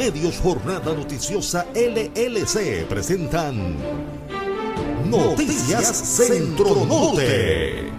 Medios Jornada Noticiosa LLC presentan Noticias Centro Norte.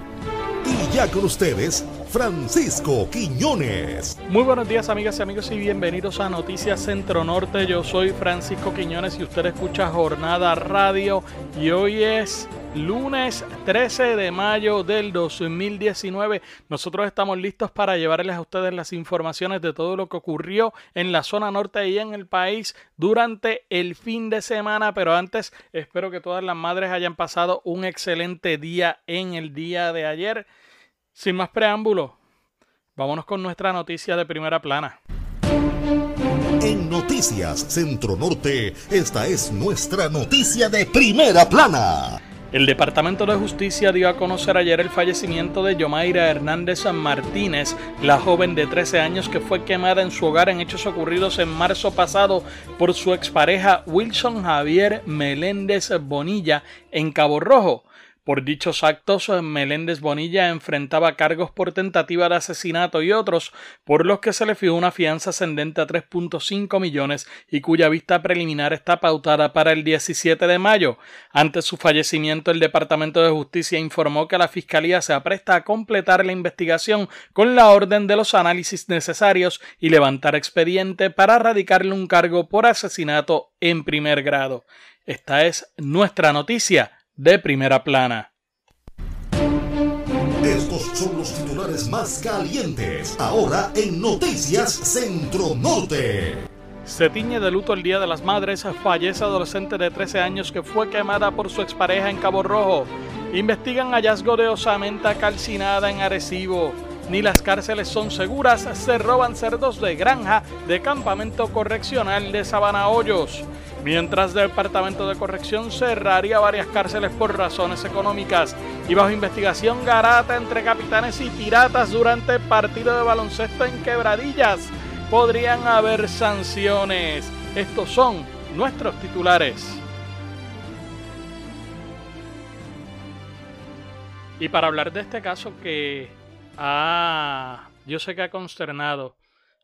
Y ya con ustedes, Francisco Quiñones. Muy buenos días amigas y amigos y bienvenidos a Noticias Centro Norte. Yo soy Francisco Quiñones y usted escucha Jornada Radio y hoy es lunes 13 de mayo del 2019. Nosotros estamos listos para llevarles a ustedes las informaciones de todo lo que ocurrió en la zona norte y en el país durante el fin de semana. Pero antes, espero que todas las madres hayan pasado un excelente día en el día de ayer. Sin más preámbulos, vámonos con nuestra noticia de primera plana. En Noticias Centro Norte, esta es nuestra noticia de primera plana. El Departamento de Justicia dio a conocer ayer el fallecimiento de Yomaira Hernández Martínez, la joven de 13 años que fue quemada en su hogar en hechos ocurridos en marzo pasado por su expareja Wilson Javier Meléndez Bonilla en Cabo Rojo. Por dichos actos, Meléndez Bonilla enfrentaba cargos por tentativa de asesinato y otros, por los que se le fijó una fianza ascendente a 3.5 millones y cuya vista preliminar está pautada para el 17 de mayo. Ante su fallecimiento, el Departamento de Justicia informó que la Fiscalía se apresta a completar la investigación con la orden de los análisis necesarios y levantar expediente para radicarle un cargo por asesinato en primer grado. Esta es nuestra noticia de primera plana. Estos son los titulares más calientes ahora en Noticias Centro Norte. Se tiñe de luto el Día de las Madres. Fallece adolescente de 13 años que fue quemada por su expareja en Cabo Rojo. Investigan hallazgo de osamenta calcinada en Arecibo. Ni las cárceles son seguras. Se roban cerdos de granja de campamento correccional de Sabana Hoyos mientras el Departamento de Corrección cerraría varias cárceles por razones económicas y bajo investigación garata entre capitanes y piratas durante partido de baloncesto en quebradillas. Podrían haber sanciones. Estos son nuestros titulares. Y para hablar de este caso que ah, yo sé que ha consternado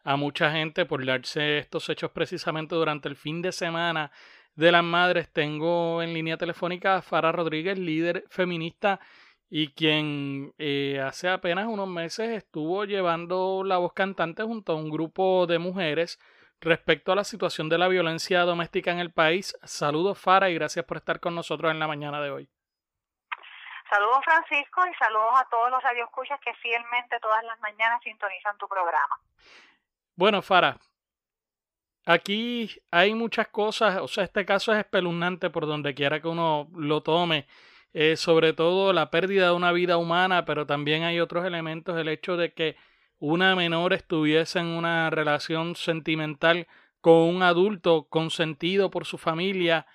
a mucha gente por darse estos hechos precisamente durante el fin de semana de las madres. Tengo en línea telefónica a Farah Rodríguez, líder feminista y quien eh, hace apenas unos meses estuvo llevando la voz cantante junto a un grupo de mujeres respecto a la situación de la violencia doméstica en el país. Saludos Farah y gracias por estar con nosotros en la mañana de hoy. Saludos Francisco y saludos a todos los radioescuchas que fielmente todas las mañanas sintonizan tu programa. Bueno, Farah, aquí hay muchas cosas, o sea, este caso es espeluznante por donde quiera que uno lo tome, eh, sobre todo la pérdida de una vida humana, pero también hay otros elementos, el hecho de que una menor estuviese en una relación sentimental con un adulto consentido por su familia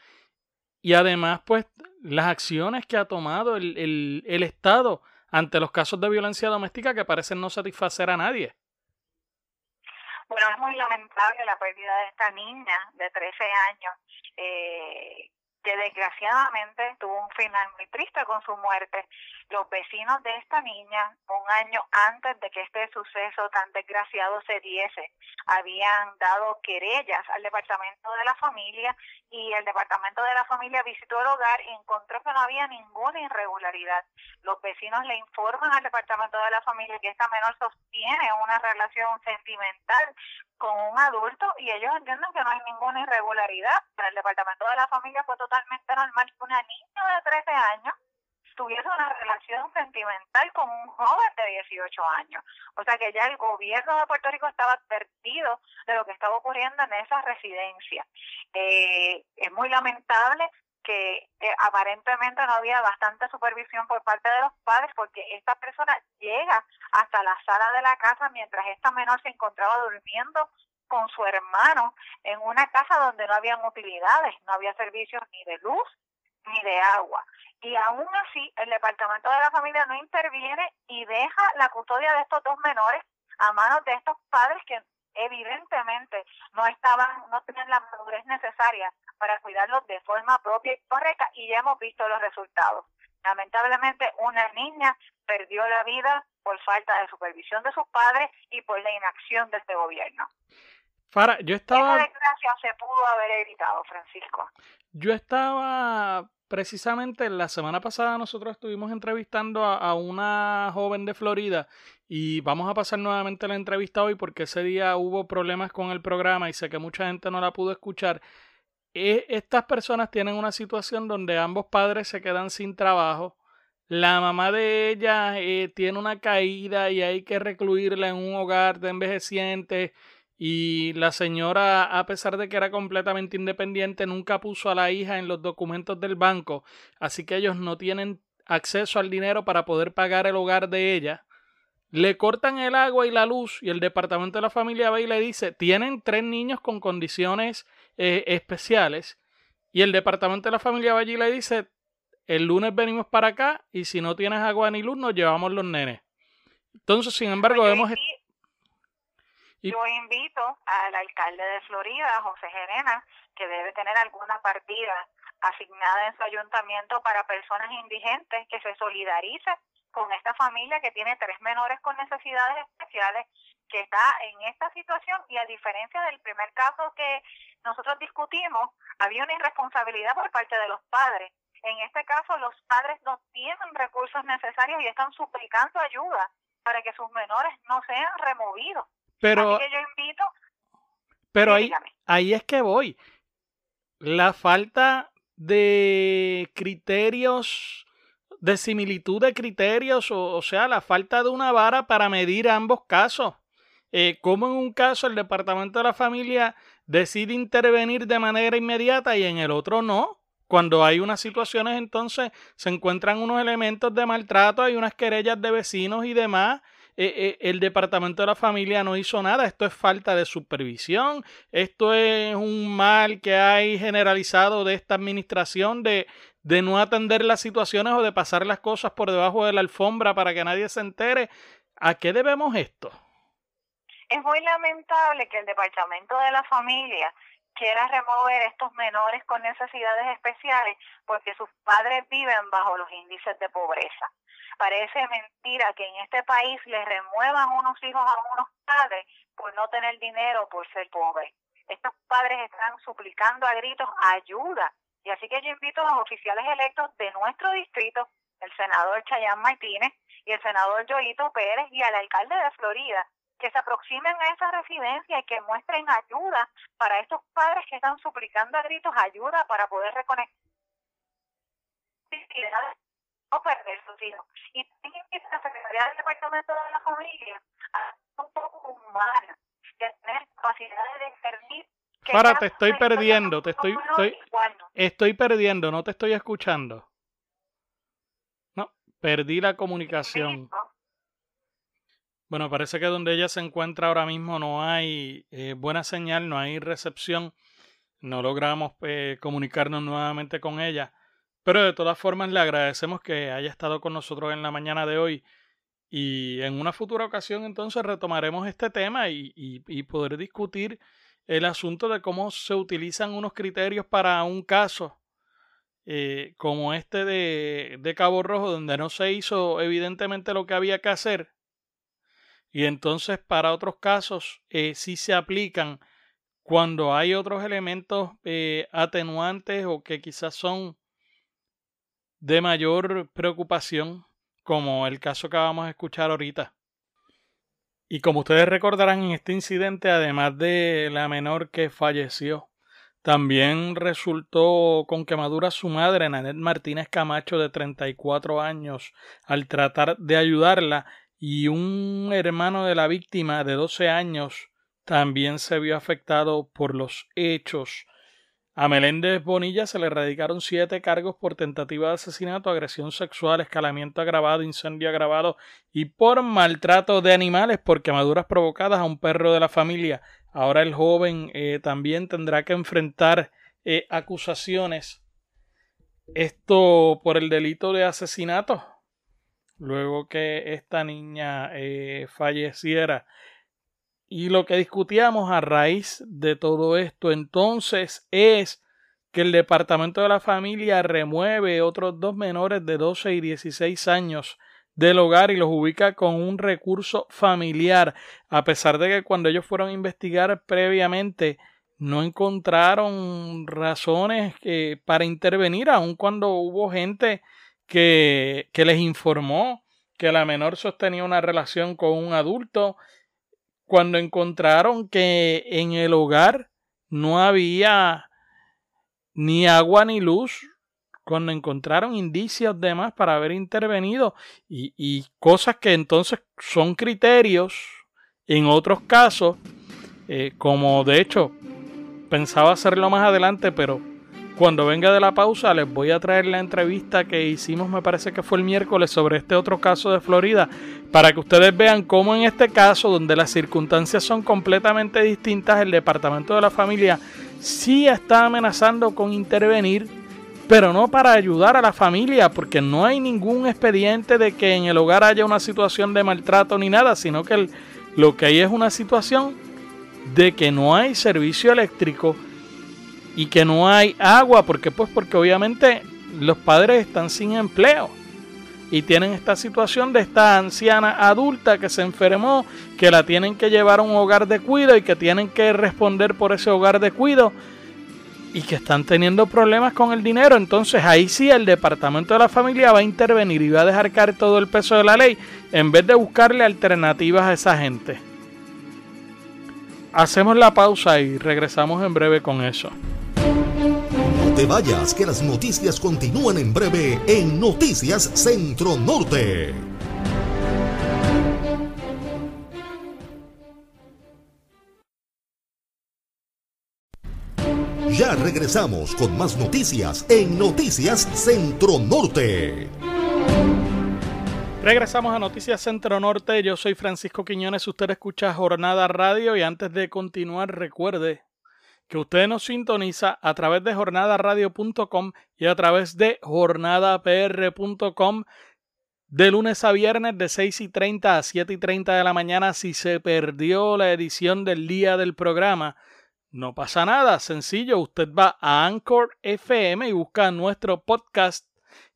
y además pues las acciones que ha tomado el, el Estado ante los casos de violencia doméstica que parecen no satisfacer a nadie. Bueno, es muy lamentable la pérdida de esta niña de 13 años. Eh, que desgraciadamente tuvo un final muy triste con su muerte. Los vecinos de esta niña, un año antes de que este suceso tan desgraciado se diese, habían dado querellas al departamento de la familia y el departamento de la familia visitó el hogar y encontró que no había ninguna irregularidad. Los vecinos le informan al departamento de la familia que esta menor sostiene una relación sentimental con un adulto y ellos entienden que no hay ninguna irregularidad. Para el departamento de la familia fue totalmente normal que una niña de 13 años tuviese una relación sentimental con un joven de 18 años. O sea que ya el gobierno de Puerto Rico estaba advertido de lo que estaba ocurriendo en esa residencia. Eh, es muy lamentable que eh, aparentemente no había bastante supervisión por parte de los padres porque esta persona llega hasta la sala de la casa mientras esta menor se encontraba durmiendo con su hermano en una casa donde no habían utilidades, no había servicios ni de luz ni de agua. Y aún así, el departamento de la familia no interviene y deja la custodia de estos dos menores a manos de estos padres que evidentemente no estaban, no tenían la madurez necesaria para cuidarlos de forma propia y correcta y ya hemos visto los resultados. Lamentablemente una niña perdió la vida por falta de supervisión de sus padres y por la inacción de este gobierno. Fara, yo estaba... Esa desgracia se pudo haber evitado, Francisco. Yo estaba precisamente la semana pasada nosotros estuvimos entrevistando a, una joven de Florida y vamos a pasar nuevamente la entrevista hoy porque ese día hubo problemas con el programa y sé que mucha gente no la pudo escuchar. E, estas personas tienen una situación donde ambos padres se quedan sin trabajo. La mamá de ella eh, tiene una caída y hay que recluirla en un hogar de envejecientes y la señora, a pesar de que era completamente independiente, nunca puso a la hija en los documentos del banco, así que ellos no tienen acceso al dinero para poder pagar el hogar de ella. Le cortan el agua y la luz y el departamento de la familia va y le dice, tienen tres niños con condiciones eh, especiales y el departamento de la familia va allí y le dice, el lunes venimos para acá y si no tienes agua ni luz nos llevamos los nenes. Entonces, sin embargo, vemos... Yo invito al alcalde de Florida, José Gerena, que debe tener alguna partida asignada en su ayuntamiento para personas indigentes, que se solidarice con esta familia que tiene tres menores con necesidades especiales, que está en esta situación y a diferencia del primer caso que nosotros discutimos, había una irresponsabilidad por parte de los padres. En este caso, los padres no tienen recursos necesarios y están suplicando ayuda para que sus menores no sean removidos. Pero, yo invito. Pero ahí, ahí es que voy. La falta de criterios, de similitud de criterios, o, sea, la falta de una vara para medir ambos casos. Eh, como en un caso el Departamento de la Familia decide intervenir de manera inmediata y en el otro no. Cuando hay unas situaciones, entonces se encuentran unos elementos de maltrato, hay unas querellas de vecinos y demás, eh, eh, el departamento de la familia no hizo nada. Esto es falta de supervisión. Esto es un mal que hay generalizado de esta administración de, de no atender las situaciones o de pasar las cosas por debajo de la alfombra para que nadie se entere. ¿A qué debemos esto? Es muy lamentable que el departamento de la familia quiera remover estos menores con necesidades especiales porque sus padres viven bajo los índices de pobreza. Parece mentira que en este país le remuevan unos hijos a unos padres por no tener dinero, por ser pobres. Estos padres están suplicando a gritos ayuda. Y así que yo invito a los oficiales electos de nuestro distrito, el senador Chayán Martínez y el senador Joito Pérez y al alcalde de Florida, que se aproximen a esa residencia y que muestren ayuda para estos padres que están suplicando a gritos ayuda para poder reconectar no perder sus hijos. Y también a la Secretaría del Departamento de la Familia un poco humana, de tener capacidad de discernir Para, te estoy perdiendo, te estoy, estoy, estoy perdiendo, no te estoy escuchando. No, perdí la comunicación. Bueno, parece que donde ella se encuentra ahora mismo no hay eh, buena señal, no hay recepción. No logramos eh, comunicarnos nuevamente con ella. Pero de todas formas le agradecemos que haya estado con nosotros en la mañana de hoy y en una futura ocasión entonces retomaremos este tema y, poder discutir el asunto de cómo se utilizan unos criterios para un caso eh, como este de, de, Cabo Rojo, donde no se hizo evidentemente lo que había que hacer, y entonces para otros casos eh, sí se aplican cuando hay otros elementos eh, atenuantes o que quizás son de mayor preocupación, como el caso que vamos a escuchar ahorita. Y como ustedes recordarán en este incidente, además de la menor que falleció, también resultó con quemadura su madre, Nanet Martínez Camacho, de 34 años, al tratar de ayudarla, y un hermano de la víctima de 12 años también se vio afectado por los hechos a Meléndez Bonilla se le erradicaron siete cargos por tentativa de asesinato, agresión sexual, escalamiento agravado, incendio agravado y por maltrato de animales por quemaduras provocadas a un perro de la familia. Ahora el joven eh, también tendrá que enfrentar eh, acusaciones. Esto por el delito de asesinato. Luego que esta niña eh, falleciera. Y lo que discutíamos a raíz de todo esto entonces es que el Departamento de la Familia remueve otros dos menores de 12 y 16 años del hogar y los ubica con un recurso familiar, a pesar de que cuando ellos fueron a investigar previamente no encontraron razones para intervenir, aun cuando hubo gente que, les informó que la menor sostenía una relación con un adulto, cuando encontraron que en el hogar no había ni agua ni luz, cuando encontraron indicios de más para haber intervenido y, y cosas que entonces son criterios en otros casos, eh, como de hecho pensaba hacerlo más adelante, pero cuando venga de la pausa les voy a traer la entrevista que hicimos, me parece que fue el miércoles, sobre este otro caso de Florida, para que ustedes vean cómo en este caso, donde las circunstancias son completamente distintas, el Departamento de la Familia sí está amenazando con intervenir, pero no para ayudar a la familia, porque no hay ningún expediente de que en el hogar haya una situación de maltrato ni nada, sino que lo que hay es una situación de que no hay servicio eléctrico y que no hay agua, porque pues porque obviamente los padres están sin empleo y tienen esta situación de esta anciana adulta que se enfermó, que la tienen que llevar a un hogar de cuido y que tienen que responder por ese hogar de cuido y que están teniendo problemas con el dinero. Entonces ahí sí el departamento de la familia va a intervenir y va a dejar caer todo el peso de la ley en vez de buscarle alternativas a esa gente. Hacemos la pausa y regresamos en breve con eso. Te vayas, que las noticias continúan en breve en Noticias Centro Norte. Ya regresamos con más noticias en Noticias Centro Norte. Regresamos a Noticias Centro Norte. Yo soy Francisco Quiñones. Usted escucha Jornada Radio y antes de continuar recuerde que usted nos sintoniza a través de jornadaradio.com y a través de jornadapr.com de lunes a viernes de 6 y 30 a 7 y 30 de la mañana. Si se perdió la edición del día del programa, no pasa nada. Sencillo, usted va a Anchor FM y busca nuestro podcast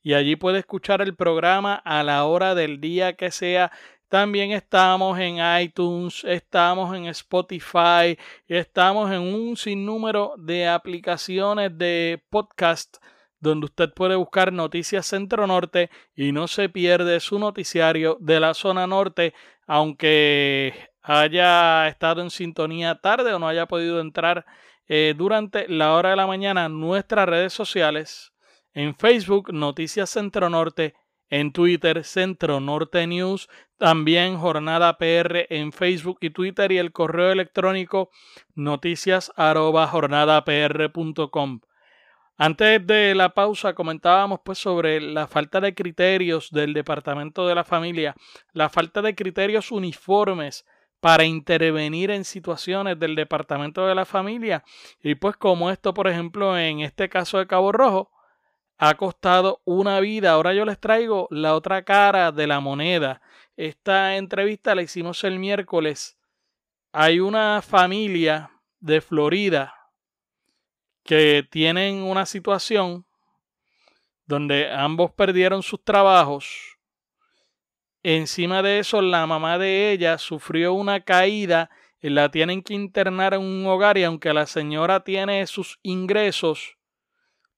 y allí puede escuchar el programa a la hora del día que sea. También estamos en iTunes, estamos en Spotify, estamos en un sinnúmero de aplicaciones de podcast donde usted puede buscar Noticias Centro Norte y no se pierde su noticiario de la zona norte, aunque haya estado en sintonía tarde o no haya podido entrar eh, durante la hora de la mañana nuestras redes sociales en Facebook Noticias Centro Norte, en Twitter Centro Norte News, también Jornada PR en Facebook y Twitter y el correo electrónico noticias Antes de la pausa comentábamos pues sobre la falta de criterios del Departamento de la Familia, la falta de criterios uniformes para intervenir en situaciones del Departamento de la Familia. Y pues como esto por ejemplo en este caso de Cabo Rojo ha costado una vida. Ahora yo les traigo la otra cara de la moneda. Esta entrevista la hicimos el miércoles. Hay una familia de Florida que tienen una situación donde ambos perdieron sus trabajos. Encima de eso, la mamá de ella sufrió una caída y la tienen que internar en un hogar y aunque la señora tiene sus ingresos,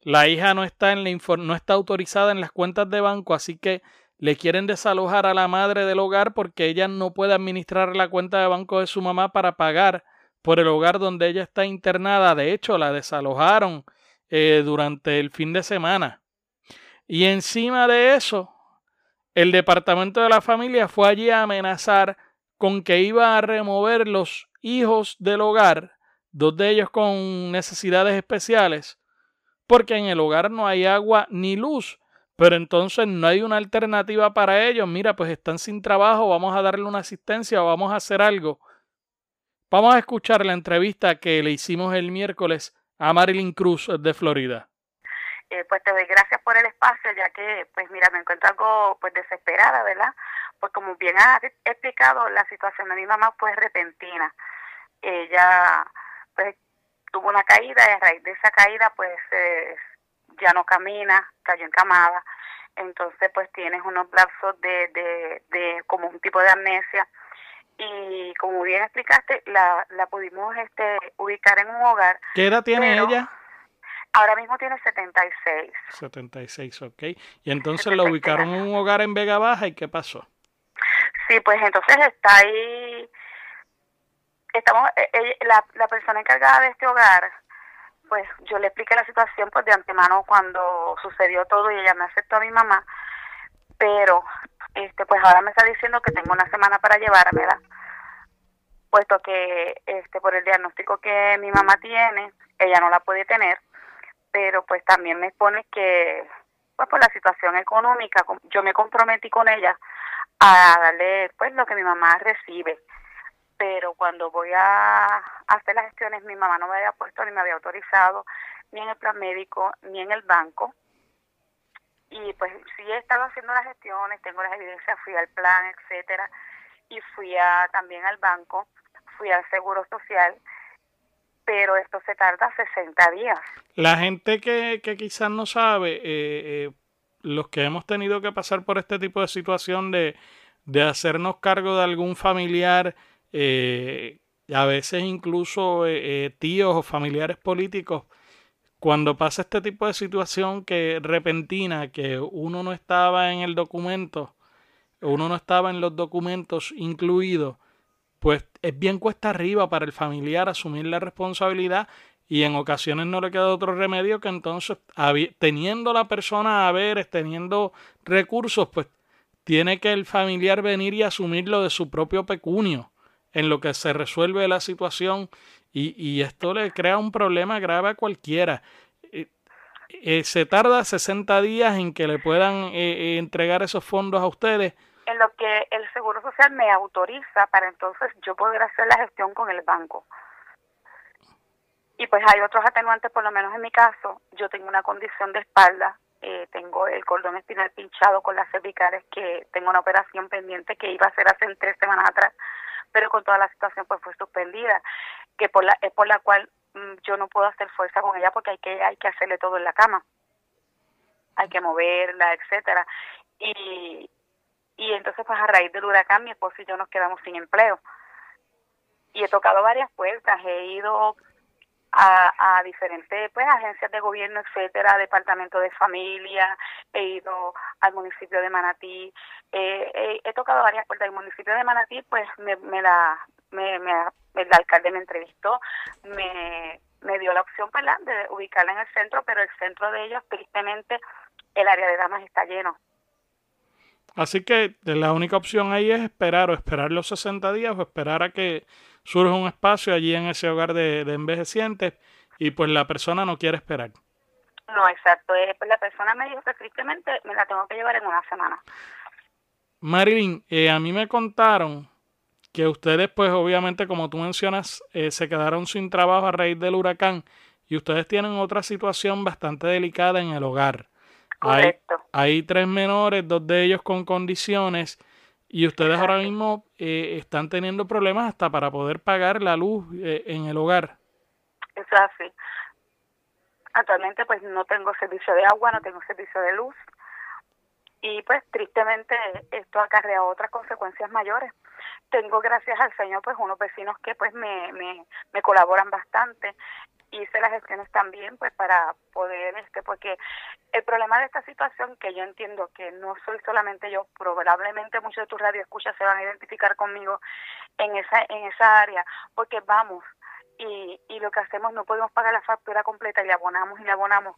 la hija no está, en la no está autorizada en las cuentas de banco, así que le quieren desalojar a la madre del hogar porque ella no puede administrar la cuenta de banco de su mamá para pagar por el hogar donde ella está internada. De hecho, la desalojaron eh, durante el fin de semana. Y encima de eso, el departamento de la familia fue allí a amenazar con que iba a remover los hijos del hogar, dos de ellos con necesidades especiales, porque en el hogar no hay agua ni luz. Pero entonces no hay una alternativa para ellos. Mira, pues están sin trabajo, vamos a darle una asistencia o vamos a hacer algo. Vamos a escuchar la entrevista que le hicimos el miércoles a Marilyn Cruz de Florida. Eh, pues te doy gracias por el espacio, ya que, pues mira, me encuentro algo pues desesperada, ¿verdad? Pues como bien has explicado, la situación de mi mamá fue repentina. Ella, pues tuvo una caída y a raíz de esa caída pues ya no camina, cayó encamada. entonces pues tienes unos lapsos de, de, de como un tipo de amnesia y como bien explicaste, la, la pudimos este, ubicar en un hogar. ¿Qué edad tiene ella? Ahora mismo tiene 76. 76, ok. Y entonces la ubicaron en un hogar en Vega Baja y ¿qué pasó? Sí, pues entonces está ahí, estamos, eh, eh, la, la persona encargada de este hogar, pues yo le expliqué la situación pues de antemano cuando sucedió todo y ella me aceptó a mi mamá, pero este pues ahora me está diciendo que tengo una semana para llevármela puesto que este por el diagnóstico que mi mamá tiene ella no la puede tener pero pues también me expone que pues por la situación económica yo me comprometí con ella a darle pues lo que mi mamá recibe pero cuando voy a hacer las gestiones mi mamá no me había puesto ni me había autorizado ni en el plan médico ni en el banco y pues sí he estado haciendo las gestiones, tengo las evidencias, fui al plan, etcétera, y fui a, también al banco, fui al Seguro Social, pero esto se tarda 60 días. La gente que, que quizás no sabe, eh, eh, los que hemos tenido que pasar por este tipo de situación de, de hacernos cargo de algún familiar, eh, a veces incluso tíos o familiares políticos, cuando pasa este tipo de situación que repentina, que uno no estaba en el documento, uno no estaba en los documentos incluidos, pues es bien cuesta arriba para el familiar asumir la responsabilidad y en ocasiones no le queda otro remedio que entonces, teniendo la persona a ver, teniendo recursos, pues tiene que el familiar venir y asumirlo de su propio pecunio en lo que se resuelve la situación y, y esto le crea un problema grave a cualquiera. Eh, eh, se tarda 60 días en que le puedan eh, entregar esos fondos a ustedes. En lo que el Seguro Social me autoriza para entonces yo poder hacer la gestión con el banco. Y pues hay otros atenuantes, por lo menos en mi caso, yo tengo una condición de espalda, tengo el cordón espinal pinchado con las cervicales, que tengo una operación pendiente que iba a hacer hace tres semanas atrás pero con toda la situación pues fue suspendida, que por la, es por la cual mm, yo no puedo hacer fuerza con ella porque hay que, hay que hacerle todo en la cama, hay que moverla, etcétera. Y, y entonces pues a raíz del huracán mi esposo y yo nos quedamos sin empleo. Y he tocado varias puertas, he ido a, a diferentes pues agencias de gobierno, etcétera, departamento de familia, he ido al municipio de Manatí, eh, he tocado varias puertas. El municipio de Manatí, pues me, me la, me, me, el alcalde me entrevistó, me, me dio la opción ¿verdad? de ubicarla en el centro, pero el centro de ellos, tristemente, el área de damas está lleno. Así que la única opción ahí es esperar o esperar los 60 días o esperar a que surge un espacio allí en ese hogar de, envejecientes y pues la persona no quiere esperar. No, exacto. Eh, pues la persona me dijo que tristemente me la tengo que llevar en una semana. Marilyn, eh, a mí me contaron que ustedes, pues obviamente, como tú mencionas, eh, se quedaron sin trabajo a raíz del huracán y ustedes tienen otra situación bastante delicada en el hogar. Correcto. Hay, hay tres menores, dos de ellos con condiciones y ustedes ahora mismo eh, están teniendo problemas hasta para poder pagar la luz eh, en el hogar. Es así. Actualmente pues no tengo servicio de agua, no tengo servicio de luz y pues tristemente esto acarrea otras consecuencias mayores. Tengo gracias al Señor pues unos vecinos que pues me, me, me colaboran bastante hice las gestiones también pues para poder este porque el problema de esta situación que yo entiendo que no soy solamente yo probablemente muchos de tus radioescuchas se van a identificar conmigo en esa en esa área porque vamos y, y lo que hacemos no podemos pagar la factura completa y le abonamos y le abonamos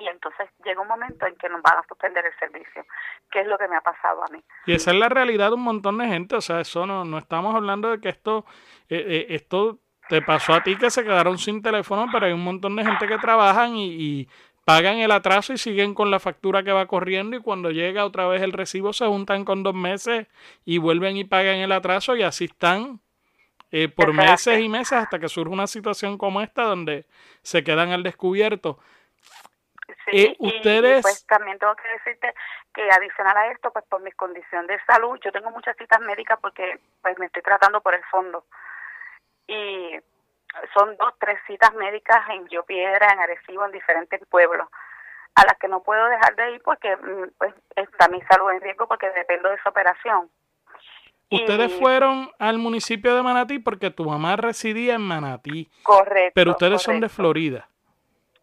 y entonces llega un momento en que nos van a suspender el servicio, que es lo que me ha pasado a mí. Y esa es la realidad de un montón de gente, o sea, eso no, no estamos hablando de que esto, eh, eh, esto te pasó a ti que se quedaron sin teléfono, pero hay un montón de gente que trabajan y, pagan el atraso y siguen con la factura que va corriendo y cuando llega otra vez el recibo se juntan con dos meses y vuelven y pagan el atraso y así están eh, por meses y meses hasta que surge una situación como esta donde se quedan al descubierto. Sí, eh, ustedes... pues también tengo que decirte que adicional a esto, pues por mi condición de salud, yo tengo muchas citas médicas porque pues me estoy tratando por el fondo y son dos, tres citas médicas en Yo Piedra, en Arecibo, en diferentes pueblos. a las que no puedo dejar de ir porque mm, pues está mi salud en riesgo porque dependo de esa operación. Ustedes fueron al municipio de Manatí porque tu mamá residía en Manatí. Correcto. Pero ustedes son de Florida.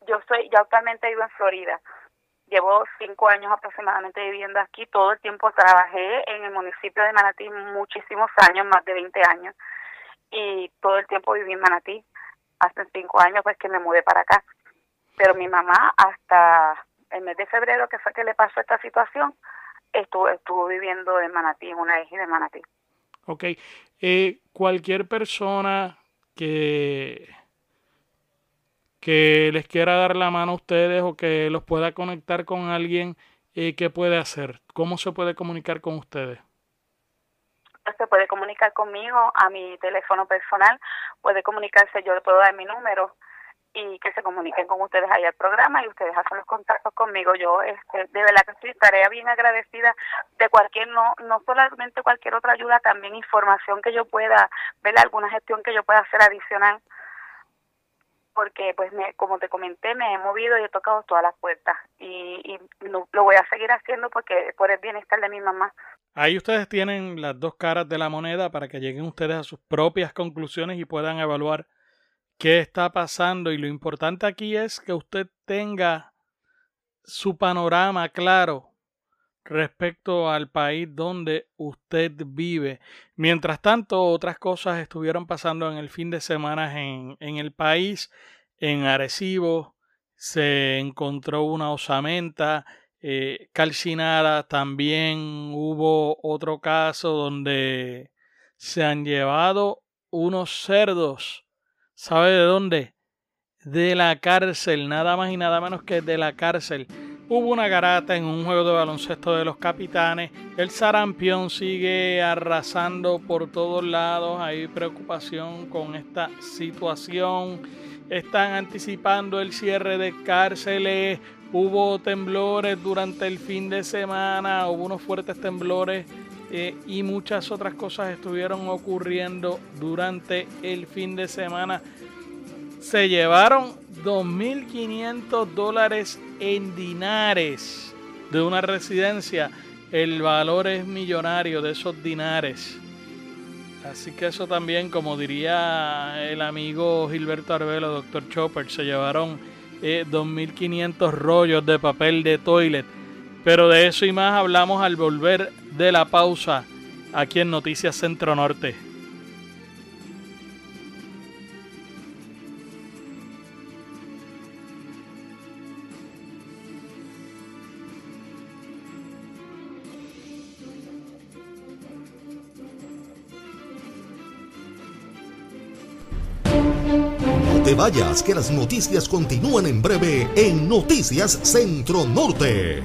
Yo soy, yo actualmente vivo en Florida. Llevo cinco años aproximadamente viviendo aquí. Todo el tiempo trabajé en el municipio de Manatí muchísimos años, más de 20 años. Y todo el tiempo viví en Manatí. Hace cinco años pues que me mudé para acá. Pero mi mamá hasta el mes de febrero, que fue que le pasó esta situación, estuvo, estuvo viviendo en Manatí, en una eje de Manatí. Ok. Eh, cualquier persona que, que les quiera dar la mano a ustedes o que los pueda conectar con alguien, eh, ¿qué puede hacer? ¿Cómo se puede comunicar con ustedes? Se puede comunicar conmigo a mi teléfono personal, puede comunicarse, yo le puedo dar mi número, y que se comuniquen con ustedes ahí al programa y ustedes hacen los contactos conmigo. Yo este, de verdad que estoy tarea bien agradecida de cualquier, no, no solamente cualquier otra ayuda, también información que yo pueda, ver alguna gestión que yo pueda hacer adicional. Porque, pues, me, como te comenté, me he movido y he tocado todas las puertas. Y, y lo, lo voy a seguir haciendo porque por el bienestar de mi mamá. Ahí ustedes tienen las dos caras de la moneda para que lleguen ustedes a sus propias conclusiones y puedan evaluar qué está pasando y lo importante aquí es que usted tenga su panorama claro respecto al país donde usted vive. Mientras tanto, otras cosas estuvieron pasando en el fin de semana en, en el país. En Arecibo se encontró una osamenta eh, calcinada. También hubo otro caso donde se han llevado unos cerdos ¿Sabe de dónde? De la cárcel, nada más y nada menos que de la cárcel. Hubo una garata en un juego de baloncesto de los capitanes. El sarampión sigue arrasando por todos lados. Hay preocupación con esta situación. Están anticipando el cierre de cárceles. Hubo temblores durante el fin de semana. Hubo unos fuertes temblores eh, y muchas otras cosas estuvieron ocurriendo durante el fin de semana. Se llevaron 2.500 dólares en dinares de una residencia. El valor es millonario de esos dinares. Así que eso también, como diría el amigo Gilberto Arbelo, doctor Chopper, se llevaron 2.500 eh, rollos de papel de toilet. Pero de eso y más hablamos al volver de la pausa aquí en Noticias Centro Norte. Vayas, que las noticias continúan en breve en Noticias Centro Norte.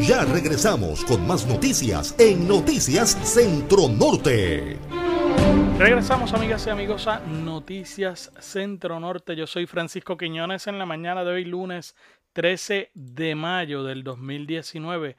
Ya regresamos con más noticias en Noticias Centro Norte. Regresamos amigas y amigos a Noticias Centro Norte. Yo soy Francisco Quiñones en la mañana de hoy lunes 13 de mayo del 2019.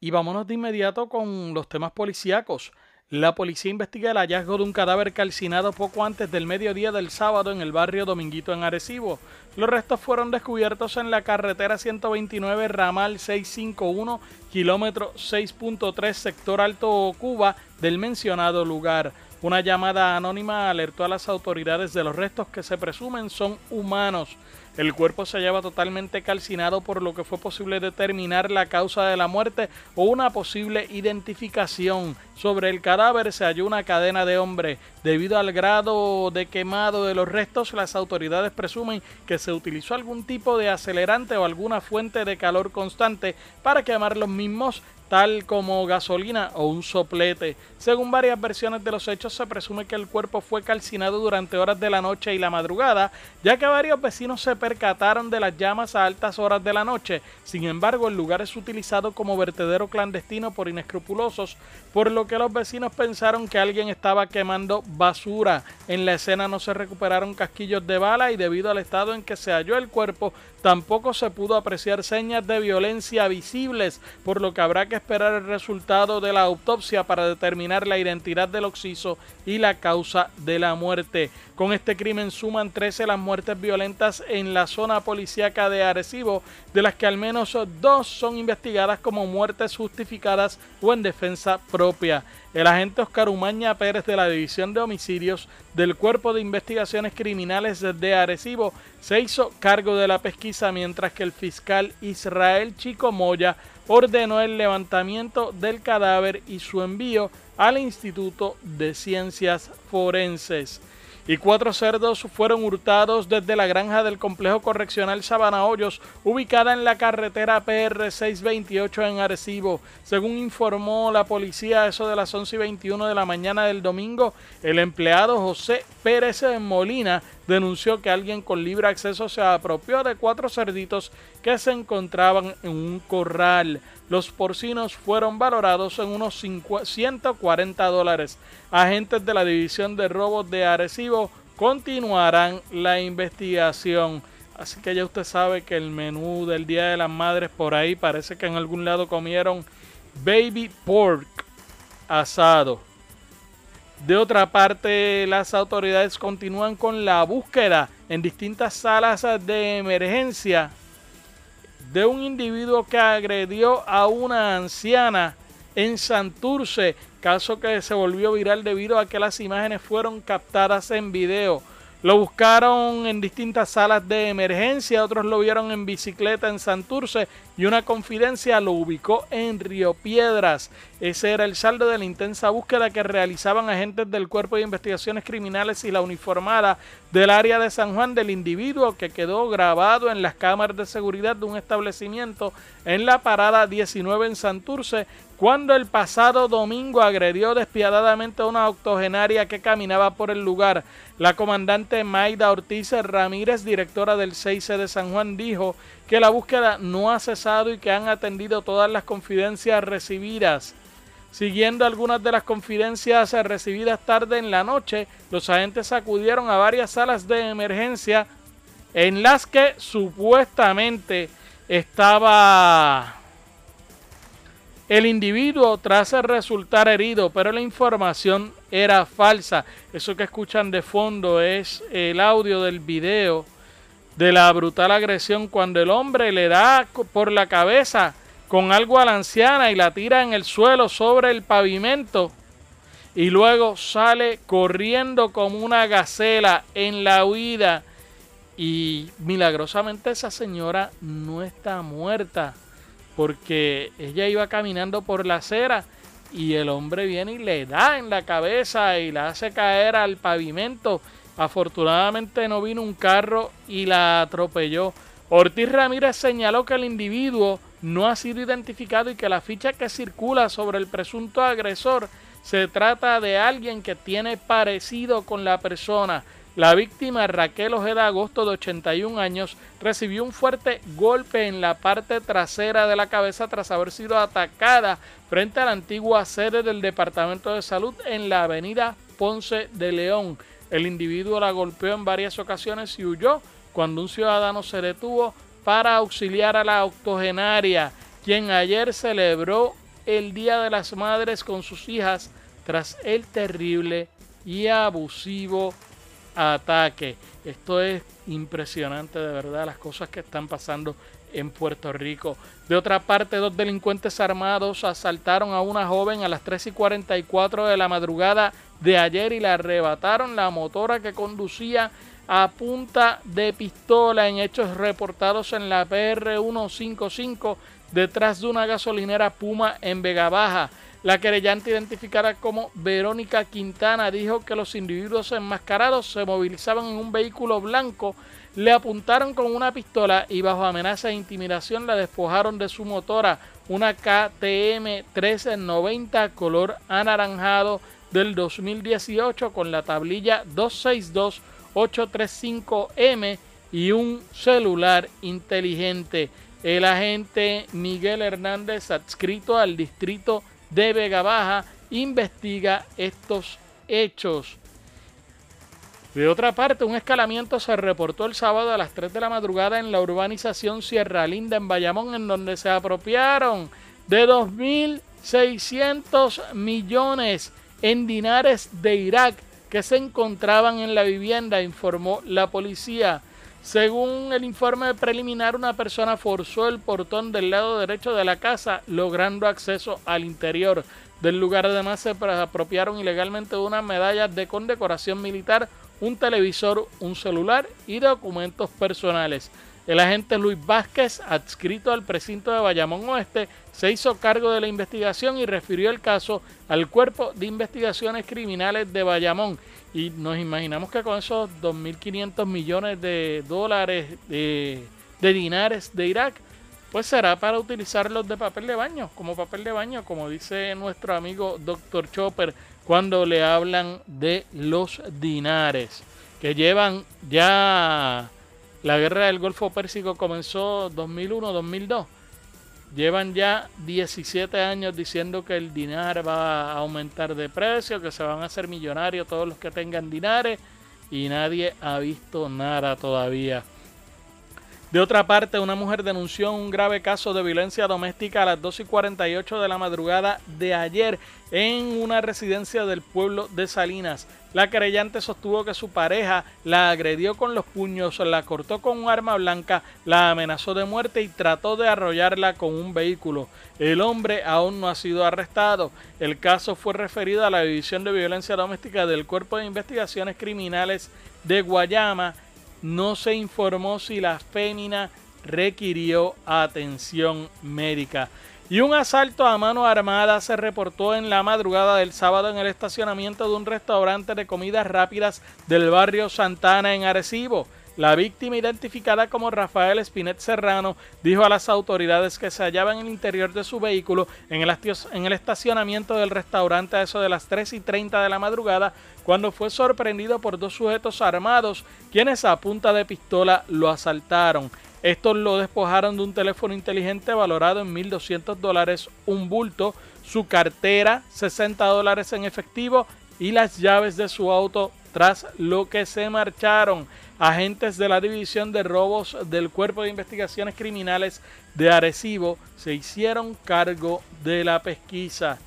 Y vámonos de inmediato con los temas policíacos. La policía investiga el hallazgo de un cadáver calcinado poco antes del mediodía del sábado en el barrio Dominguito en Arecibo. Los restos fueron descubiertos en la carretera 129 ramal 651 kilómetro 6.3 sector Alto Cuba del mencionado lugar. Una llamada anónima alertó a las autoridades de los restos que se presumen son humanos. El cuerpo se hallaba totalmente calcinado por lo que fue posible determinar la causa de la muerte o una posible identificación. Sobre el cadáver se halló una cadena de hombre. Debido al grado de quemado de los restos, las autoridades presumen que se utilizó algún tipo de acelerante o alguna fuente de calor constante para quemar los mismos tal como gasolina o un soplete. Según varias versiones de los hechos, se presume que el cuerpo fue calcinado durante horas de la noche y la madrugada, ya que varios vecinos se percataron de las llamas a altas horas de la noche. Sin embargo, el lugar es utilizado como vertedero clandestino por inescrupulosos, por lo que los vecinos pensaron que alguien estaba quemando basura. En la escena no se recuperaron casquillos de bala y debido al estado en que se halló el cuerpo, tampoco se pudo apreciar señas de violencia visibles, por lo que habrá que esperar el resultado de la autopsia para determinar la identidad del occiso y la causa de la muerte. Con este crimen suman 13 las muertes violentas en la zona policíaca de Arecibo, de las que al menos dos son investigadas como muertes justificadas o en defensa propia. El agente Oscar Umaña Pérez de la División de Homicidios del Cuerpo de Investigaciones Criminales de Arecibo se hizo cargo de la pesquisa mientras que el fiscal Israel Chico Moya ordenó el levantamiento del cadáver y su envío al Instituto de Ciencias Forenses y cuatro cerdos fueron hurtados desde la granja del complejo correccional Sabana Hoyos, ubicada en la carretera PR 628 en Arecibo. Según informó la policía, eso de las 11 y 21 de la mañana del domingo, el empleado José Pérez Molina denunció que alguien con libre acceso se apropió de cuatro cerditos que se encontraban en un corral. Los porcinos fueron valorados en unos 140 dólares. Agentes de la División de Robos de Arecibo continuarán la investigación. Así que ya usted sabe que el menú del Día de las Madres por ahí parece que en algún lado comieron baby pork asado. De otra parte, las autoridades continúan con la búsqueda en distintas salas de emergencia de un individuo que agredió a una anciana en Santurce, caso que se volvió viral debido a que las imágenes fueron captadas en video. Lo buscaron en distintas salas de emergencia, otros lo vieron en bicicleta en Santurce y una confidencia lo ubicó en Río Piedras. Ese era el saldo de la intensa búsqueda que realizaban agentes del Cuerpo de Investigaciones Criminales y la uniformada del área de San Juan del individuo que quedó grabado en las cámaras de seguridad de un establecimiento en la parada 19 en Santurce cuando el pasado domingo agredió despiadadamente a una octogenaria que caminaba por el lugar. La comandante Maida Ortiz Ramírez, directora del 6C de San Juan, dijo que la búsqueda no ha cesado y que han atendido todas las confidencias recibidas. Siguiendo algunas de las confidencias recibidas tarde en la noche, los agentes acudieron a varias salas de emergencia en las que supuestamente estaba el individuo tras resultar herido, pero la información era falsa. Eso que escuchan de fondo es el audio del video de la brutal agresión cuando el hombre le da por la cabeza con algo a la anciana y la tira en el suelo sobre el pavimento y luego sale corriendo como una gacela en la huida y milagrosamente esa señora no está muerta porque ella iba caminando por la acera y el hombre viene y le da en la cabeza y la hace caer al pavimento. Afortunadamente no vino un carro y la atropelló. Ortiz Ramírez señaló que el individuo no ha sido identificado y que la ficha que circula sobre el presunto agresor se trata de alguien que tiene parecido con la persona. La víctima Raquel Ojeda Agosto de 81 años recibió un fuerte golpe en la parte trasera de la cabeza tras haber sido atacada frente a la antigua sede del Departamento de Salud en la avenida Ponce de León. El individuo la golpeó en varias ocasiones y huyó cuando un ciudadano se detuvo para auxiliar a la octogenaria, quien ayer celebró el Día de las Madres con sus hijas tras el terrible y abusivo ataque. Esto es impresionante de verdad las cosas que están pasando en Puerto Rico. De otra parte, dos delincuentes armados asaltaron a una joven a las 3 y 44 de la madrugada de ayer y le arrebataron la motora que conducía a punta de pistola en hechos reportados en la PR 155 detrás de una gasolinera Puma en Vega Baja. La querellante identificada como Verónica Quintana dijo que los individuos enmascarados se movilizaban en un vehículo blanco, le apuntaron con una pistola y bajo amenaza de intimidación la despojaron de su motora, una KTM 1390 color anaranjado del 2018 con la tablilla 262835M y un celular inteligente. El agente Miguel Hernández, adscrito al distrito de Vega Baja investiga estos hechos. De otra parte, un escalamiento se reportó el sábado a las 3 de la madrugada en la urbanización Sierra Linda en Bayamón, en donde se apropiaron de 2.600 millones en dinares de Irak que se encontraban en la vivienda, informó la policía. Según el informe preliminar, una persona forzó el portón del lado derecho de la casa, logrando acceso al interior del lugar. Además, se apropiaron ilegalmente de unas medallas de condecoración militar, un televisor, un celular y documentos personales. El agente Luis Vázquez, adscrito al precinto de Bayamón Oeste, se hizo cargo de la investigación y refirió el caso al Cuerpo de Investigaciones Criminales de Bayamón. Y nos imaginamos que con esos 2.500 millones de dólares de, dinares de Irak, pues será para utilizarlos de papel de baño, como papel de baño, como dice nuestro amigo Dr. Chopper cuando le hablan de los dinares, que llevan ya la guerra del Golfo Pérsico comenzó 2001-2002. Llevan ya 17 años diciendo que el dinar va a aumentar de precio, que se van a hacer millonarios todos los que tengan dinares y nadie ha visto nada todavía. De otra parte, una mujer denunció un grave caso de violencia doméstica a las 2 y 48 de la madrugada de ayer en una residencia del pueblo de Salinas. La querellante sostuvo que su pareja la agredió con los puños, la cortó con un arma blanca, la amenazó de muerte y trató de arrollarla con un vehículo. El hombre aún no ha sido arrestado. El caso fue referido a la División de Violencia Doméstica del Cuerpo de Investigaciones Criminales de Guayama no se informó si la fémina requirió atención médica. Y un asalto a mano armada se reportó en la madrugada del sábado en el estacionamiento de un restaurante de comidas rápidas del barrio Santana en Arecibo. La víctima, identificada como Rafael Espinet Serrano, dijo a las autoridades que se hallaba en el interior de su vehículo en el, en el estacionamiento del restaurante a eso de las 3 y 30 de la madrugada cuando fue sorprendido por dos sujetos armados quienes a punta de pistola lo asaltaron. Estos lo despojaron de un teléfono inteligente valorado en 1.200 dólares, un bulto, su cartera, 60 dólares en efectivo y las llaves de su auto tras lo que se marcharon. Agentes de la División de Robos del Cuerpo de Investigaciones Criminales de Arecibo se hicieron cargo de la pesquisa.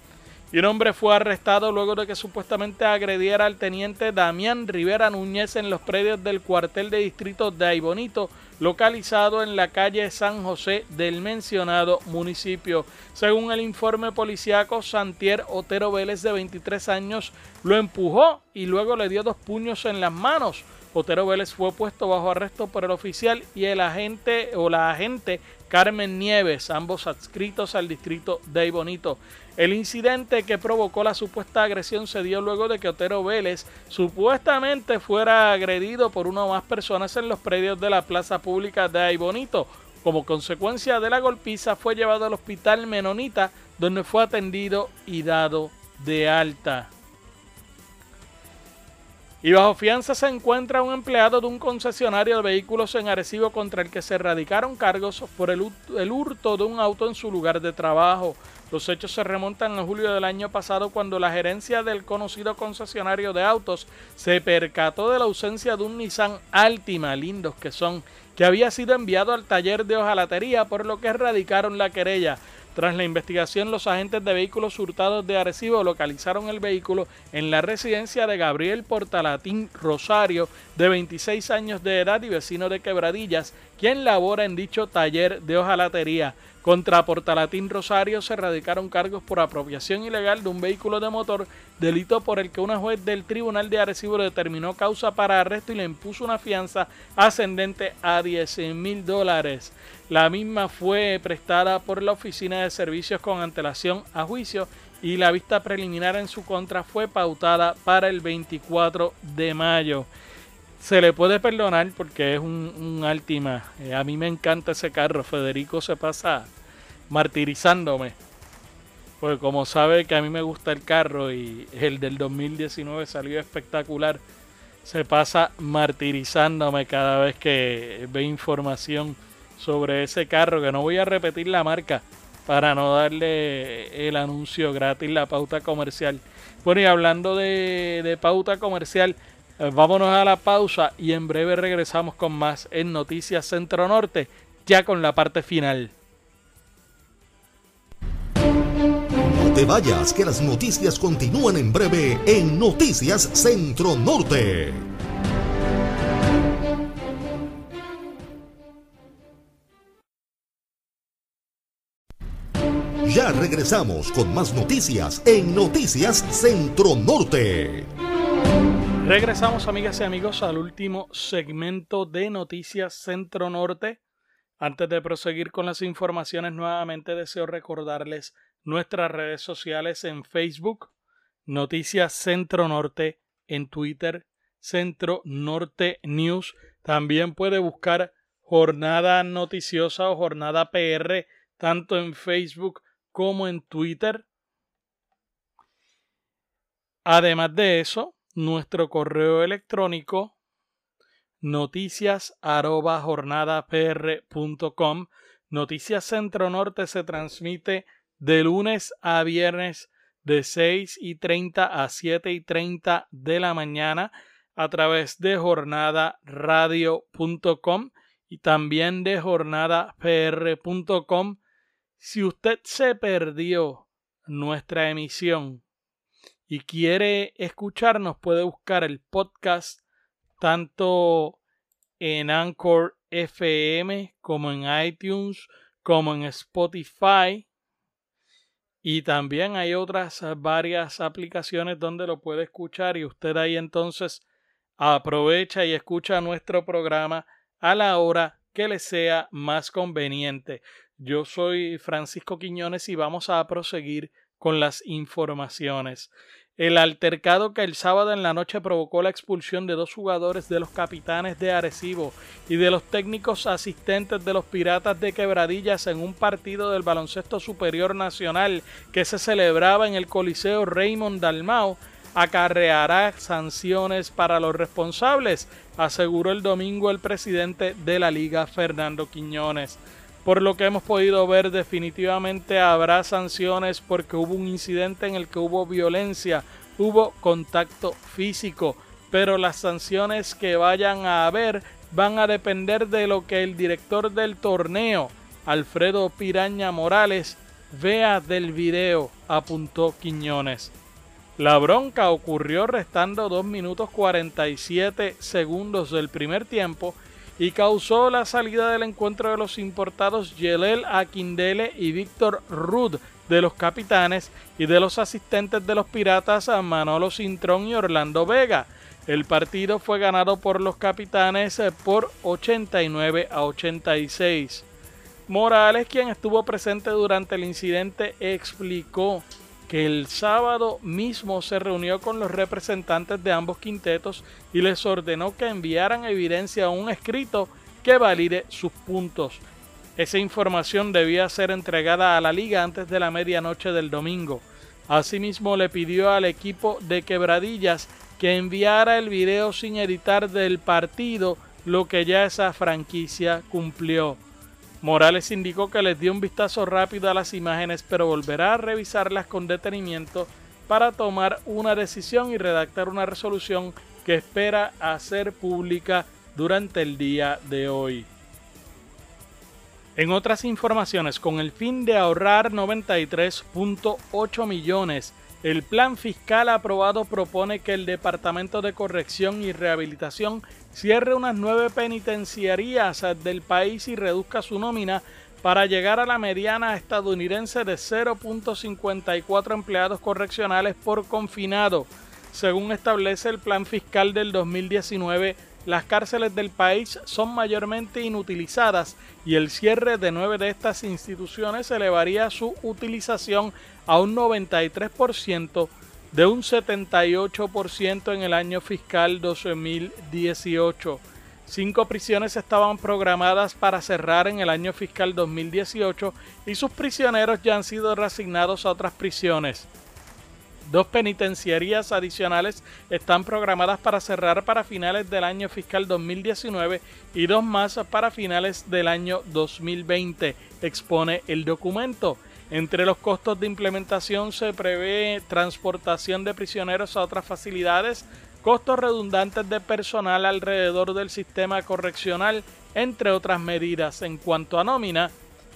Y un hombre fue arrestado luego de que supuestamente agrediera al teniente Damián Rivera Núñez en los predios del cuartel de distrito de Aibonito, localizado en la calle San José del mencionado municipio. Según el informe policiaco, Santier Otero Vélez, de 23 años, lo empujó y luego le dio dos puños en las manos. Otero Vélez fue puesto bajo arresto por el oficial y el agente o la agente Carmen Nieves, ambos adscritos al distrito de Ibonito. El incidente que provocó la supuesta agresión se dio luego de que Otero Vélez supuestamente fuera agredido por una o más personas en los predios de la plaza pública de Aibonito. Como consecuencia de la golpiza fue llevado al hospital Menonita donde fue atendido y dado de alta. Y bajo fianza se encuentra un empleado de un concesionario de vehículos en Arecibo contra el que se radicaron cargos por el, hurto de un auto en su lugar de trabajo. Los hechos se remontan a julio del año pasado cuando la gerencia del conocido concesionario de autos se percató de la ausencia de un Nissan Altima, lindos que son, que había sido enviado al taller de hojalatería por lo que erradicaron la querella. Tras la investigación, los agentes de vehículos hurtados de Arecibo localizaron el vehículo en la residencia de Gabriel Portalatín Rosario, de 26 años de edad y vecino de Quebradillas, quien labora en dicho taller de hojalatería. Contra Portalatín Rosario se radicaron cargos por apropiación ilegal de un vehículo de motor, delito por el que una juez del Tribunal de Arecibo determinó causa para arresto y le impuso una fianza ascendente a 10 mil dólares. La misma fue prestada por la Oficina de Servicios con antelación a juicio y la vista preliminar en su contra fue pautada para el 24 de mayo se le puede perdonar porque es un, un Altima. Eh, a mí me encanta ese carro. Federico se pasa martirizándome. Porque como sabe que a mí me gusta el carro y el del 2019 salió espectacular, se pasa martirizándome cada vez que ve información sobre ese carro, que no voy a repetir la marca para no darle el anuncio gratis, la pauta comercial. Bueno, y hablando de, de pauta comercial, eh, vámonos a la pausa y en breve regresamos con más en Noticias Centro Norte, ya con la parte final. Te vayas, que las noticias continúan en breve en Noticias Centro Norte. Ya regresamos con más noticias en Noticias Centro Norte. Regresamos amigas y amigos al último segmento de Noticias Centro Norte. Antes de proseguir con las informaciones, nuevamente deseo recordarles nuestras redes sociales en Facebook, Noticias Centro Norte, en Twitter, Centro Norte News. También puede buscar Jornada Noticiosa o Jornada PR, tanto en Facebook como en Twitter. Además de eso, nuestro correo electrónico noticias Noticias Centro Norte se transmite de lunes a viernes de 6 y 30 a 7 y 30 de la mañana a través de jornadaradio.com y también de jornadapr.com si usted se perdió nuestra emisión y quiere escucharnos, puede buscar el podcast tanto en Anchor FM como en iTunes, como en Spotify. Y también hay otras varias aplicaciones donde lo puede escuchar y usted ahí entonces aprovecha y escucha nuestro programa a la hora que le sea más conveniente. Yo soy Francisco Quiñones y vamos a proseguir con las informaciones. El altercado que el sábado en la noche provocó la expulsión de dos jugadores de los capitanes de Arecibo y de los técnicos asistentes de los Piratas de Quebradillas en un partido del baloncesto superior nacional que se celebraba en el Coliseo Raymond Dalmao acarreará sanciones para los responsables, aseguró el domingo el presidente de la liga Fernando Quiñones. Por lo que hemos podido ver, definitivamente habrá sanciones porque hubo un incidente en el que hubo violencia, hubo contacto físico, pero las sanciones que vayan a haber van a depender de lo que el director del torneo, Alfredo Piraña Morales, vea del video, apuntó Quiñones. La bronca ocurrió restando 2 minutos 47 segundos del primer tiempo y causó la salida del encuentro de los importados Yelel Aquindele y Víctor Rud de los capitanes y de los asistentes de los piratas a Manolo Cintrón y Orlando Vega. El partido fue ganado por los capitanes eh, por 89 a 86. Morales, quien estuvo presente durante el incidente, explicó el sábado mismo se reunió con los representantes de ambos quintetos y les ordenó que enviaran evidencia a un escrito que valide sus puntos. Esa información debía ser entregada a la liga antes de la medianoche del domingo. Asimismo le pidió al equipo de Quebradillas que enviara el video sin editar del partido, lo que ya esa franquicia cumplió. Morales indicó que les dio un vistazo rápido a las imágenes, pero volverá a revisarlas con detenimiento para tomar una decisión y redactar una resolución que espera hacer pública durante el día de hoy. En otras informaciones, con el fin de ahorrar 93.8 millones el plan fiscal aprobado propone que el Departamento de Corrección y Rehabilitación cierre unas nueve penitenciarías del país y reduzca su nómina para llegar a la mediana estadounidense de 0.54 empleados correccionales por confinado. Según establece el plan fiscal del 2019, las cárceles del país son mayormente inutilizadas y el cierre de nueve de estas instituciones elevaría su utilización a un 93% de un 78% en el año fiscal 2018. Cinco prisiones estaban programadas para cerrar en el año fiscal 2018 y sus prisioneros ya han sido reasignados a otras prisiones. Dos penitenciarías adicionales están programadas para cerrar para finales del año fiscal 2019 y dos más para finales del año 2020, expone el documento. Entre los costos de implementación se prevé transportación de prisioneros a otras facilidades, costos redundantes de personal alrededor del sistema correccional, entre otras medidas. En cuanto a nómina,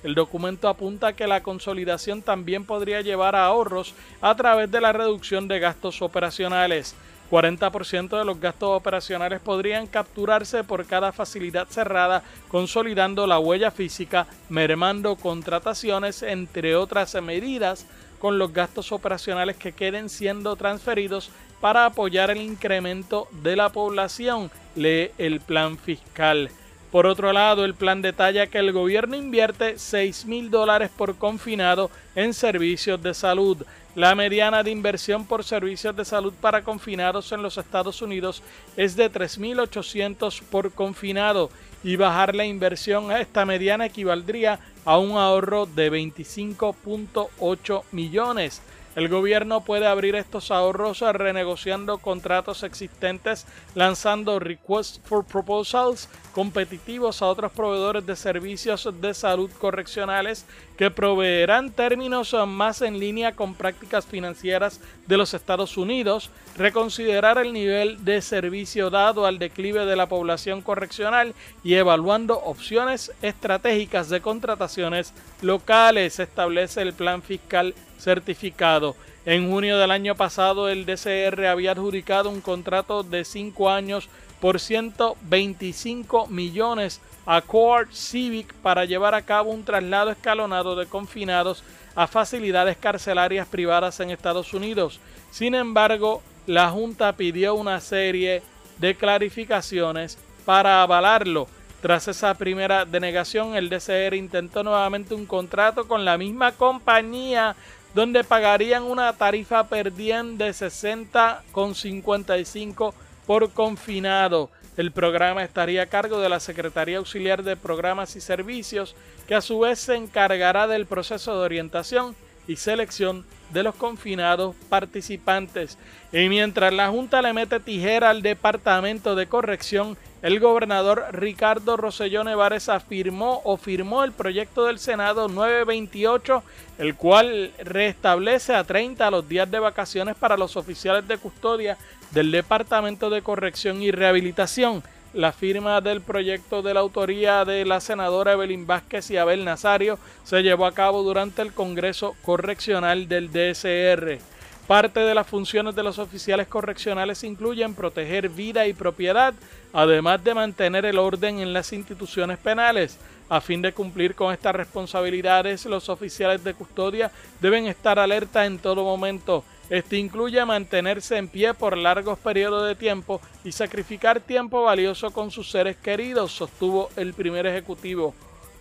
El documento apunta que la consolidación también podría llevar a ahorros a través de la reducción de gastos operacionales. 40% de los gastos operacionales podrían capturarse por cada facilidad cerrada, consolidando la huella física, mermando contrataciones, entre otras medidas, con los gastos operacionales que queden siendo transferidos para apoyar el incremento de la población, lee el plan fiscal. Por otro lado, el plan detalla que el gobierno invierte 6 mil dólares por confinado en servicios de salud. La mediana de inversión por servicios de salud para confinados en los Estados Unidos es de 3.800 por confinado y bajar la inversión a esta mediana equivaldría a un ahorro de 25.8 millones. El gobierno puede abrir estos ahorros renegociando contratos existentes, lanzando requests for proposals competitivos a otros proveedores de servicios de salud correccionales que proveerán términos más en línea con prácticas financieras de los Estados Unidos, reconsiderar el nivel de servicio dado al declive de la población correccional y evaluando opciones estratégicas de contrataciones locales, establece el plan fiscal certificado. En junio del año pasado el DCR había adjudicado un contrato de 5 años por 125 millones a Core Civic para llevar a cabo un traslado escalonado de confinados a facilidades carcelarias privadas en Estados Unidos. Sin embargo, la Junta pidió una serie de clarificaciones para avalarlo. Tras esa primera denegación, el DCR intentó nuevamente un contrato con la misma compañía donde pagarían una tarifa per diem de 60,55 por confinado. El programa estaría a cargo de la Secretaría Auxiliar de Programas y Servicios, que a su vez se encargará del proceso de orientación y selección de los confinados participantes. Y mientras la Junta le mete tijera al Departamento de Corrección, el gobernador Ricardo Rosselló Nevares afirmó o firmó el proyecto del Senado 928, el cual restablece a 30 los días de vacaciones para los oficiales de custodia del Departamento de Corrección y Rehabilitación. La firma del proyecto de la autoría de la senadora Evelyn Vázquez y Abel Nazario se llevó a cabo durante el Congreso Correccional del DSR. Parte de las funciones de los oficiales correccionales incluyen proteger vida y propiedad, además de mantener el orden en las instituciones penales. A fin de cumplir con estas responsabilidades, los oficiales de custodia deben estar alerta en todo momento. Este incluye mantenerse en pie por largos periodos de tiempo y sacrificar tiempo valioso con sus seres queridos, sostuvo el primer ejecutivo.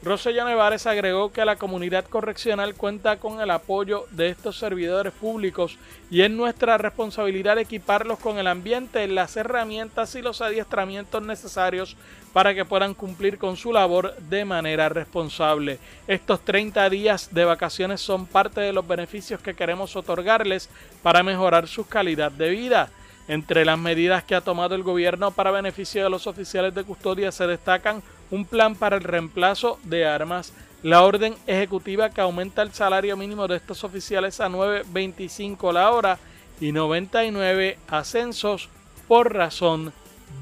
Rosselló Nevares agregó que la comunidad correccional cuenta con el apoyo de estos servidores públicos y es nuestra responsabilidad equiparlos con el ambiente, las herramientas y los adiestramientos necesarios para que puedan cumplir con su labor de manera responsable. Estos 30 días de vacaciones son parte de los beneficios que queremos otorgarles para mejorar su calidad de vida. Entre las medidas que ha tomado el gobierno para beneficio de los oficiales de custodia se destacan un plan para el reemplazo de armas, la orden ejecutiva que aumenta el salario mínimo de estos oficiales a 9.25 la hora y 99 ascensos por razón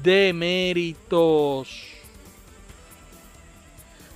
de méritos.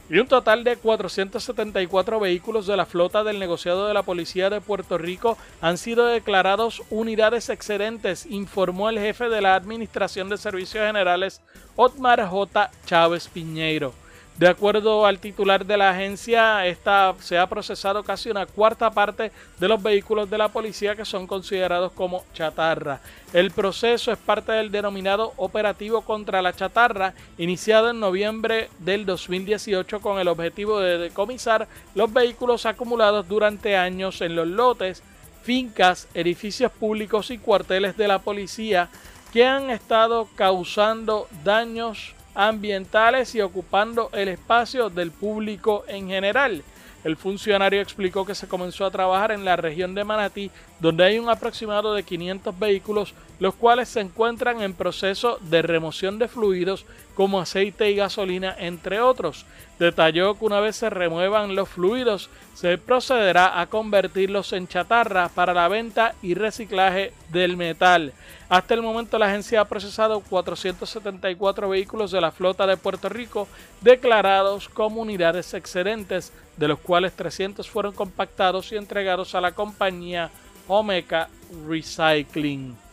Y un total de 474 vehículos de la flota del negociado de la Policía de Puerto Rico han sido declarados unidades excedentes, informó el jefe de la Administración de Servicios Generales, Otmar J. Chávez Piñeiro. De acuerdo al titular de la agencia, esta se ha procesado casi una cuarta parte de los vehículos de la policía que son considerados como chatarra. El proceso es parte del denominado operativo contra la chatarra, iniciado en noviembre del 2018 con el objetivo de decomisar los vehículos acumulados durante años en los lotes, fincas, edificios públicos y cuarteles de la policía que han estado causando daños ambientales y ocupando el espacio del público en general. El funcionario explicó que se comenzó a trabajar en la región de Manatí, donde hay un aproximado de 500 vehículos los cuales se encuentran en proceso de remoción de fluidos como aceite y gasolina, entre otros. Detalló que una vez se remuevan los fluidos, se procederá a convertirlos en chatarra para la venta y reciclaje del metal. Hasta el momento la agencia ha procesado 474 vehículos de la flota de Puerto Rico declarados como unidades excedentes, de los cuales 300 fueron compactados y entregados a la compañía Omega Recycling.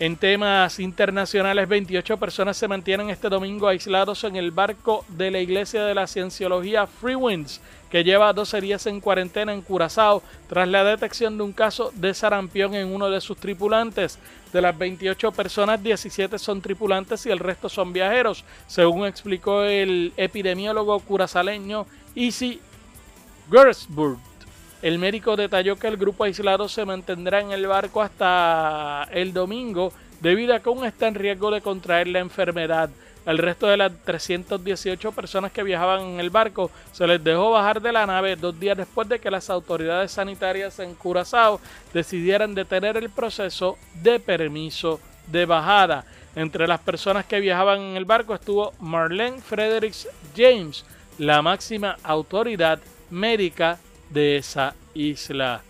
En temas internacionales, 28 personas se mantienen este domingo aislados en el barco de la Iglesia de la Cienciología Free Winds, que lleva 12 días en cuarentena en Curazao tras la detección de un caso de sarampión en uno de sus tripulantes. De las 28 personas, 17 son tripulantes y el resto son viajeros, según explicó el epidemiólogo curazaleño Easy Gersburg. El médico detalló que el grupo aislado se mantendrá en el barco hasta el domingo debido a que aún está en riesgo de contraer la enfermedad. El resto de las 318 personas que viajaban en el barco se les dejó bajar de la nave dos días después de que las autoridades sanitarias en Curazao decidieran detener el proceso de permiso de bajada. Entre las personas que viajaban en el barco estuvo Marlene Fredericks James, la máxima autoridad médica de esa isla.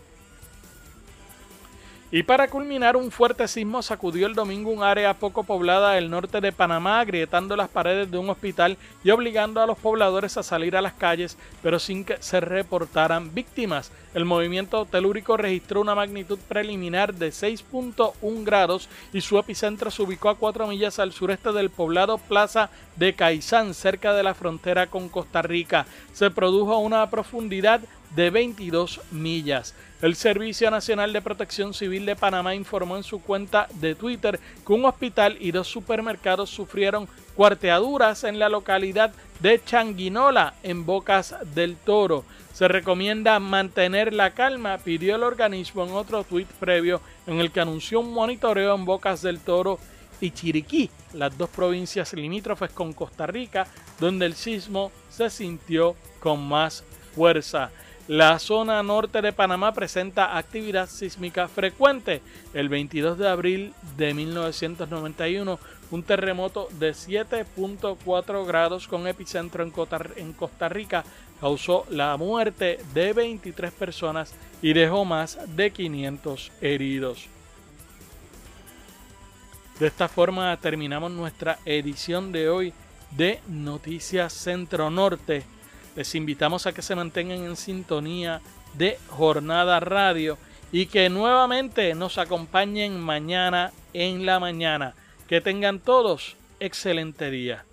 Y para culminar, un fuerte sismo sacudió el domingo un área poco poblada del norte de Panamá, agrietando las paredes de un hospital y obligando a los pobladores a salir a las calles, pero sin que se reportaran víctimas. El movimiento telúrico registró una magnitud preliminar de 6.1 grados y su epicentro se ubicó a 4 millas al sureste del poblado Plaza de Caizán, cerca de la frontera con Costa Rica. Se produjo una profundidad de 22 millas. El Servicio Nacional de Protección Civil de Panamá informó en su cuenta de Twitter que un hospital y dos supermercados sufrieron cuarteaduras en la localidad de Changuinola, en Bocas del Toro. Se recomienda mantener la calma, pidió el organismo en otro tuit previo en el que anunció un monitoreo en Bocas del Toro y Chiriquí, las dos provincias limítrofes con Costa Rica, donde el sismo se sintió con más fuerza. La zona norte de Panamá presenta actividad sísmica frecuente. El 22 de abril de 1991, un terremoto de 7.4 grados con epicentro en Costa Rica causó la muerte de 23 personas y dejó más de 500 heridos. De esta forma terminamos nuestra edición de hoy de Noticias Centro Norte les invitamos a que se mantengan en sintonía de Jornada Radio y que nuevamente nos acompañen mañana en la mañana. Que tengan todos excelente día.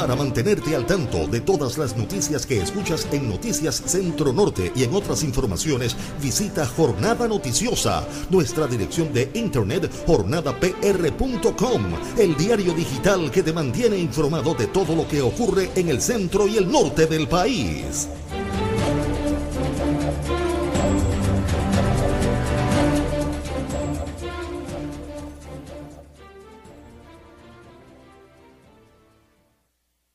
Para mantenerte al tanto de todas las noticias que escuchas en Noticias Centro Norte y en otras informaciones, visita Jornada Noticiosa, nuestra dirección de internet jornadapr.com, el diario digital que te mantiene informado de todo lo que ocurre en el centro y el norte del país.